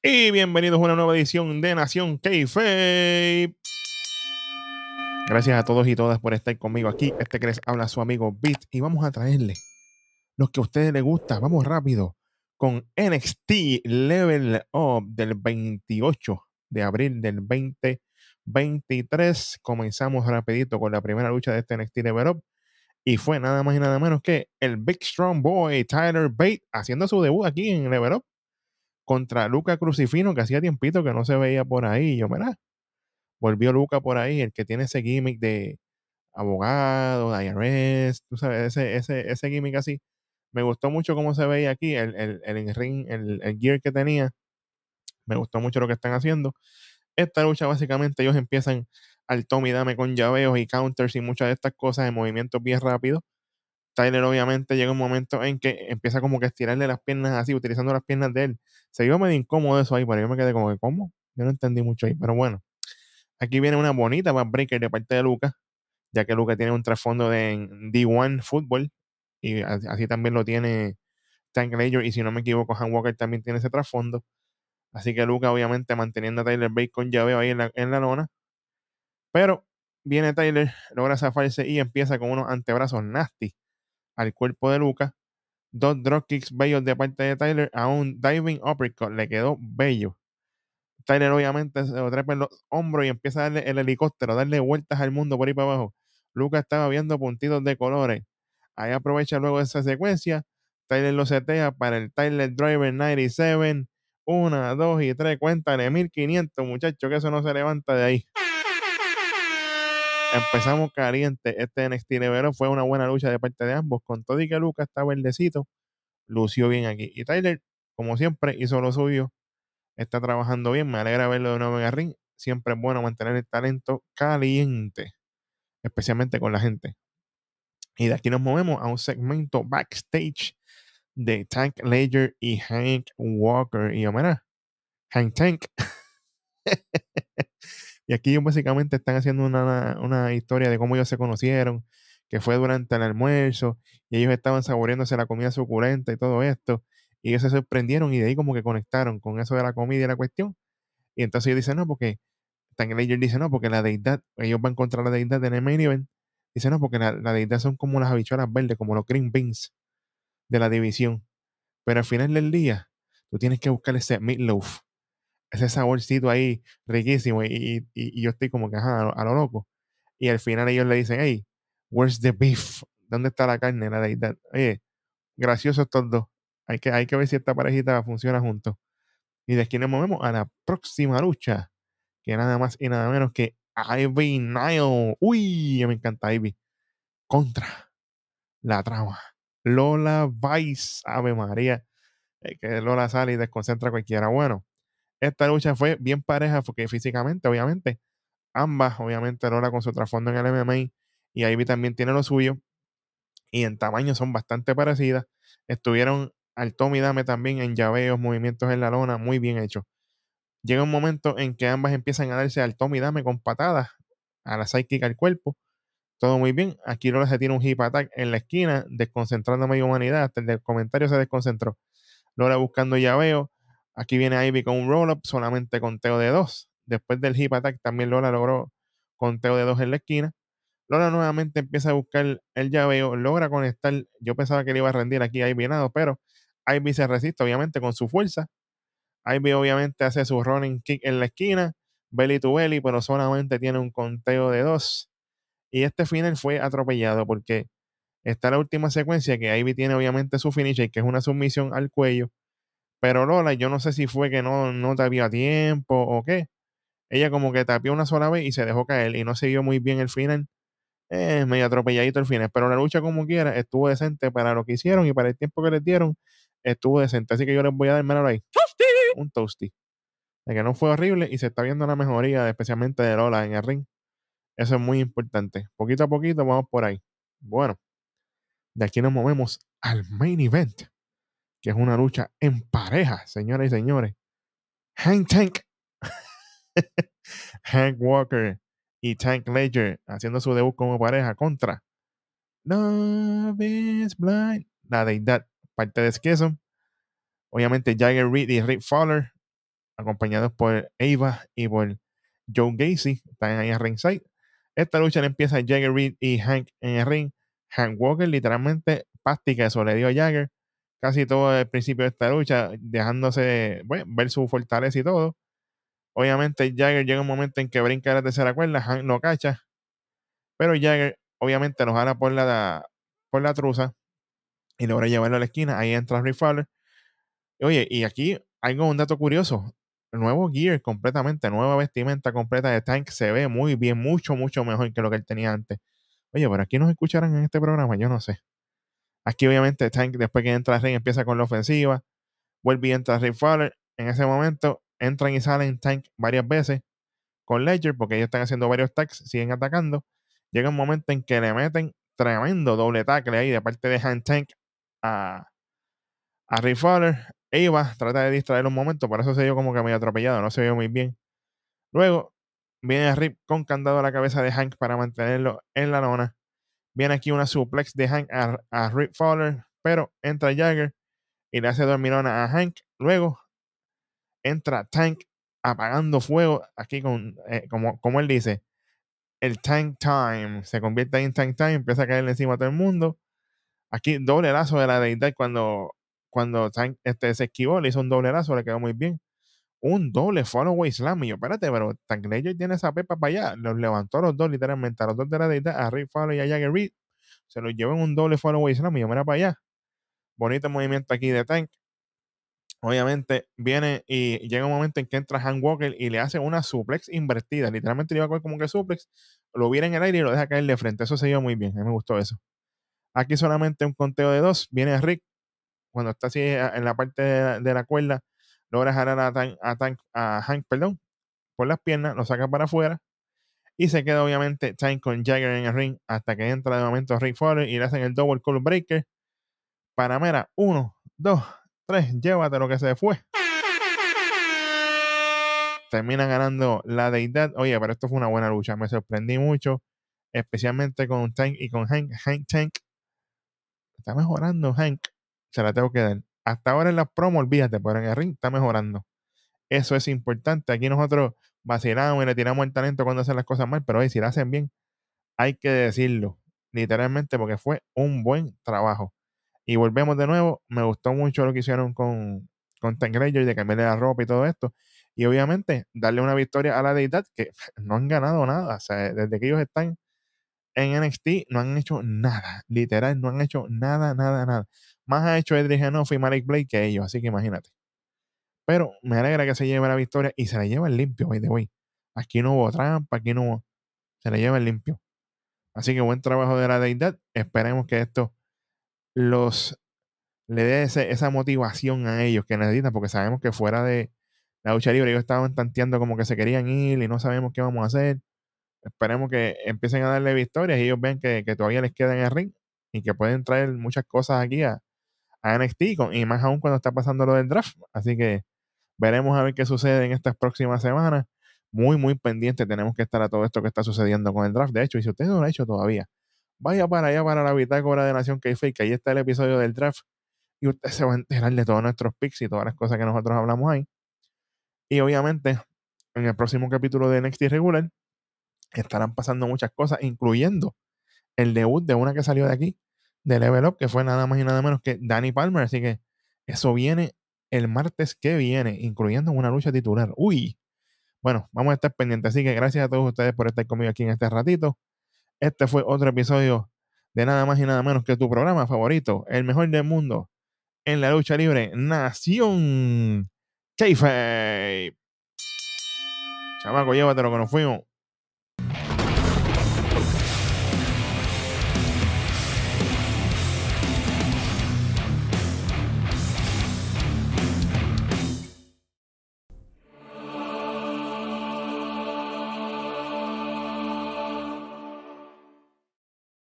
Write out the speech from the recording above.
Y bienvenidos a una nueva edición de Nación k Gracias a todos y todas por estar conmigo aquí. Este que les habla su amigo Beat. Y vamos a traerle los que a ustedes les gusta. Vamos rápido con NXT Level Up del 28 de abril del 2023. Comenzamos rapidito con la primera lucha de este NXT Level Up. Y fue nada más y nada menos que el Big Strong Boy Tyler Bate haciendo su debut aquí en Level Up contra Luca Crucifino, que hacía tiempito que no se veía por ahí. yo, mira, volvió Luca por ahí, el que tiene ese gimmick de abogado, de IRS, tú sabes, ese, ese, ese gimmick así. Me gustó mucho cómo se veía aquí, el, el, el ring, el, el gear que tenía. Me gustó mucho lo que están haciendo. Esta lucha, básicamente, ellos empiezan al Tommy Dame con llaveos y counters y muchas de estas cosas en movimientos bien rápidos. Tyler obviamente llega un momento en que empieza como que a estirarle las piernas así, utilizando las piernas de él. Se vio medio incómodo eso ahí, pero yo me quedé como que, ¿cómo? Yo no entendí mucho ahí, pero bueno. Aquí viene una bonita breaker de parte de Lucas, ya que Lucas tiene un trasfondo de D1 fútbol y así también lo tiene Tank Ledger y si no me equivoco, Han Walker también tiene ese trasfondo. Así que Lucas obviamente manteniendo a Tyler Bate con llaveo ahí en la, en la lona. Pero viene Tyler, logra zafarse y empieza con unos antebrazos nasty al cuerpo de Lucas. Dos dropkicks bellos de parte de Tyler a un diving uppercut. Le quedó bello. Tyler obviamente se lo trepa en los hombros y empieza a darle el helicóptero, darle vueltas al mundo por ahí para abajo. Lucas estaba viendo puntitos de colores. Ahí aprovecha luego esa secuencia. Tyler lo setea para el Tyler Driver 97. Una, dos y tres. Cuéntale, 1500, muchachos, que eso no se levanta de ahí. Empezamos caliente. Este NXT Level fue una buena lucha de parte de ambos. Con todo y que Lucas estaba verdecito, lució bien aquí. Y Tyler, como siempre, hizo lo suyo. Está trabajando bien. Me alegra verlo de nuevo en. Siempre es bueno mantener el talento caliente, especialmente con la gente. Y de aquí nos movemos a un segmento backstage de Tank Ledger y Hank Walker. Y yo, Hank Tank. Y aquí ellos básicamente están haciendo una, historia de cómo ellos se conocieron, que fue durante el almuerzo, y ellos estaban saboreándose la comida suculenta y todo esto, y ellos se sorprendieron y de ahí como que conectaron con eso de la comida y la cuestión. Y entonces ellos dicen, no, porque, Ledger dice, no, porque la deidad, ellos van contra la deidad el main event, dice, no, porque la, deidad son como las habichuelas verdes, como los green beans de la división. Pero al final del día, tú tienes que buscar ese meatloaf, ese saborcito ahí riquísimo y, yo estoy como que ajá, a, lo loco. Y al final ellos le dicen, hey, where's the beef? ¿Dónde está la carne, la deidad? Oye, graciosos estos dos. Hay que, hay que ver si esta parejita funciona juntos. Y de aquí nos movemos a la próxima lucha, que nada más y nada menos que Ivy Nile. Uy, me encanta Ivy. Contra la trama. Lola Vice, Ave María. que Lola sale y desconcentra a cualquiera. Bueno, esta lucha fue bien pareja porque físicamente, obviamente, ambas, obviamente, Lola con su trasfondo en el MMA y Ivy también tiene lo suyo. Y en tamaño son bastante parecidas. Estuvieron al Tommy Dame también en llaveos, movimientos en la lona, muy bien hechos. Llega un momento en que ambas empiezan a darse al Tommy Dame con patadas, a la sidekick al cuerpo. Todo muy bien. Aquí Lola se tiene un hip attack en la esquina, desconcentrando a media humanidad. Hasta el comentario se desconcentró. Lola buscando llaveo Aquí viene Ivy con un roll-up, solamente conteo de dos. Después del hip attack, también Lola logró conteo de dos en la esquina. Lola nuevamente empieza a buscar el llaveo, logra conectar. Yo pensaba que le iba a rendir aquí a Ivy nada, pero Ivy se resiste, obviamente, con su fuerza. Ivy, obviamente, hace su running kick en la esquina, belly to belly, pero solamente tiene un conteo de dos. Y este final fue atropellado porque está la última secuencia que Ivy tiene, obviamente, su finisher, que es una sumisión al cuello pero Lola, yo no sé si fue que no, no a tiempo o qué. Ella como que tapió una sola vez y se dejó caer y no se vio muy bien el final. Eh, medio atropelladito el final. Pero la lucha como quiera estuvo decente para lo que hicieron y para el tiempo que les dieron. Estuvo decente. Así que yo les voy a dar menos ahí. Un toasty. De que no fue horrible y se está viendo la mejoría, especialmente de Lola en el ring. Eso es muy importante. Poquito a poquito vamos por ahí. Bueno, de aquí nos movemos al main event que es una lucha en pareja, señoras y señores. Hank Tank, Hank Walker y Tank Ledger haciendo su debut como pareja contra Love is Blind, la deidad, parte de Skism. Obviamente Jagger Reed y Rick Fowler acompañados por Ava y por Joe Gacy, están ahí a ringside. Esta lucha le empieza Jagger Reed y Hank en el ring. Hank Walker literalmente pástica eso le dio a Jagger casi todo el principio de esta lucha, dejándose bueno, ver su fortaleza y todo. Obviamente Jagger llega un momento en que brinca la tercera cuerda, Hank no cacha, pero Jagger obviamente lo jala por la, por la truza y logra llevarlo a la esquina. Ahí entra Rick Fowler. Oye, y aquí hay un dato curioso. Nuevo gear completamente, nueva vestimenta completa de Tank se ve muy bien, mucho, mucho mejor que lo que él tenía antes. Oye, pero aquí nos escucharán en este programa, yo no sé. Aquí obviamente Tank después que entra ring empieza con la ofensiva. Vuelve y entra Rick Fowler. En ese momento entran y salen Tank varias veces con Ledger porque ellos están haciendo varios tags, siguen atacando. Llega un momento en que le meten tremendo doble tackle ahí de parte de Hand Tank a, a Rick Fowler. Eva trata de distraer un momento, por eso se dio como que medio atropellado, no se vio muy bien. Luego viene Rip con candado a la cabeza de Hank para mantenerlo en la lona. Viene aquí una suplex de Hank a, Rip Fowler, pero entra Jagger y le hace dormilona a Hank. Luego entra Tank apagando fuego aquí con, eh, como, como él dice, el Tank Time. Se convierte en Tank Time, empieza a caerle encima a todo el mundo. Aquí doble lazo de la deidad cuando, cuando Tank este, se esquivó, le hizo un doble lazo, le quedó muy bien. Un doble follow slam. Y yo, espérate, pero Tank Ledger tiene esa pepa para allá. Los levantó los dos, literalmente, a los dos de la deidad, a Rick Fowler y a Jagger Reed. Se los llevó en un doble follow slam. Y yo, mira para allá. Bonito movimiento aquí de Tank obviamente viene y llega un momento en que entra Han Walker y le hace una suplex invertida. Literalmente le iba a coger como que suplex, lo viene en el aire y lo deja caer de frente. Eso se dio muy bien. A mí me gustó eso. Aquí solamente un conteo de dos. Viene Rick cuando está así eh, en la parte de la, cuerda. Logra jalar a, Hank perdón, por las piernas, lo saca para afuera. Y se queda obviamente Tank con Jagger en el ring hasta que entra de momento Rick Fowler y le hacen el double call breaker. Para Mera, uno, dos, tres, llévate lo que se fue. Termina ganando la deidad. Oye, pero esto fue una buena lucha. Me sorprendí mucho, especialmente con Tank y con Hank. Hank Tank está mejorando, Hank. Se la tengo que dar. Hasta ahora en la promo, olvídate, pero en el ring está mejorando. Eso es importante. Aquí nosotros vacilamos y le tiramos el talento cuando hacen las cosas mal, pero si lo hacen bien, hay que decirlo, literalmente, porque fue un buen trabajo. Y volvemos de nuevo. Me gustó mucho lo que hicieron con, con Tank Ranger, de cambiarle la ropa y todo esto. Y obviamente darle una victoria a la deidad que no han ganado nada. O sea, desde que ellos están en NXT no han hecho nada. Literal, no han hecho nada, nada, nada. Más ha hecho Edric Genoff y Malik Blake que ellos. Así que imagínate. Pero me alegra que se lleve la victoria y se la lleva limpio, by the. Aquí no hubo trampa, aquí no hubo. Se la lleva limpio. Así que buen trabajo de la deidad. Esperemos que esto los le dé esa motivación a ellos que necesitan, porque sabemos que fuera de la lucha libre ellos estaban tanteando como que se querían ir y no sabemos qué vamos a hacer. Esperemos que empiecen a darle victorias y ellos ven que, todavía les queda en el ring y que pueden traer muchas cosas aquí a, a NXT y más aún cuando está pasando lo del draft. Así que veremos a ver qué sucede en estas próximas semanas. Muy, muy pendiente tenemos que estar a todo esto que está sucediendo con el draft. De hecho, y si usted no lo ha hecho todavía, vaya para allá para la bitácora de Nación k que ahí está el episodio del draft y usted se va a enterar de todos nuestros picks y todas las cosas que nosotros hablamos ahí. Y obviamente, en el próximo capítulo de NXT regular, estarán pasando muchas cosas, incluyendo el debut de una que salió de aquí, de Level Up, que fue nada más y nada menos que Danny Palmer. Así que eso viene el martes que viene, incluyendo una lucha titular. Uy, bueno, vamos a estar pendientes. Así que gracias a todos ustedes por estar conmigo aquí en este ratito. Este fue otro episodio de nada más y nada menos que tu programa favorito, el mejor del mundo, en la lucha libre, Nación Keife. Chamaco, llévate lo que nos fuimos.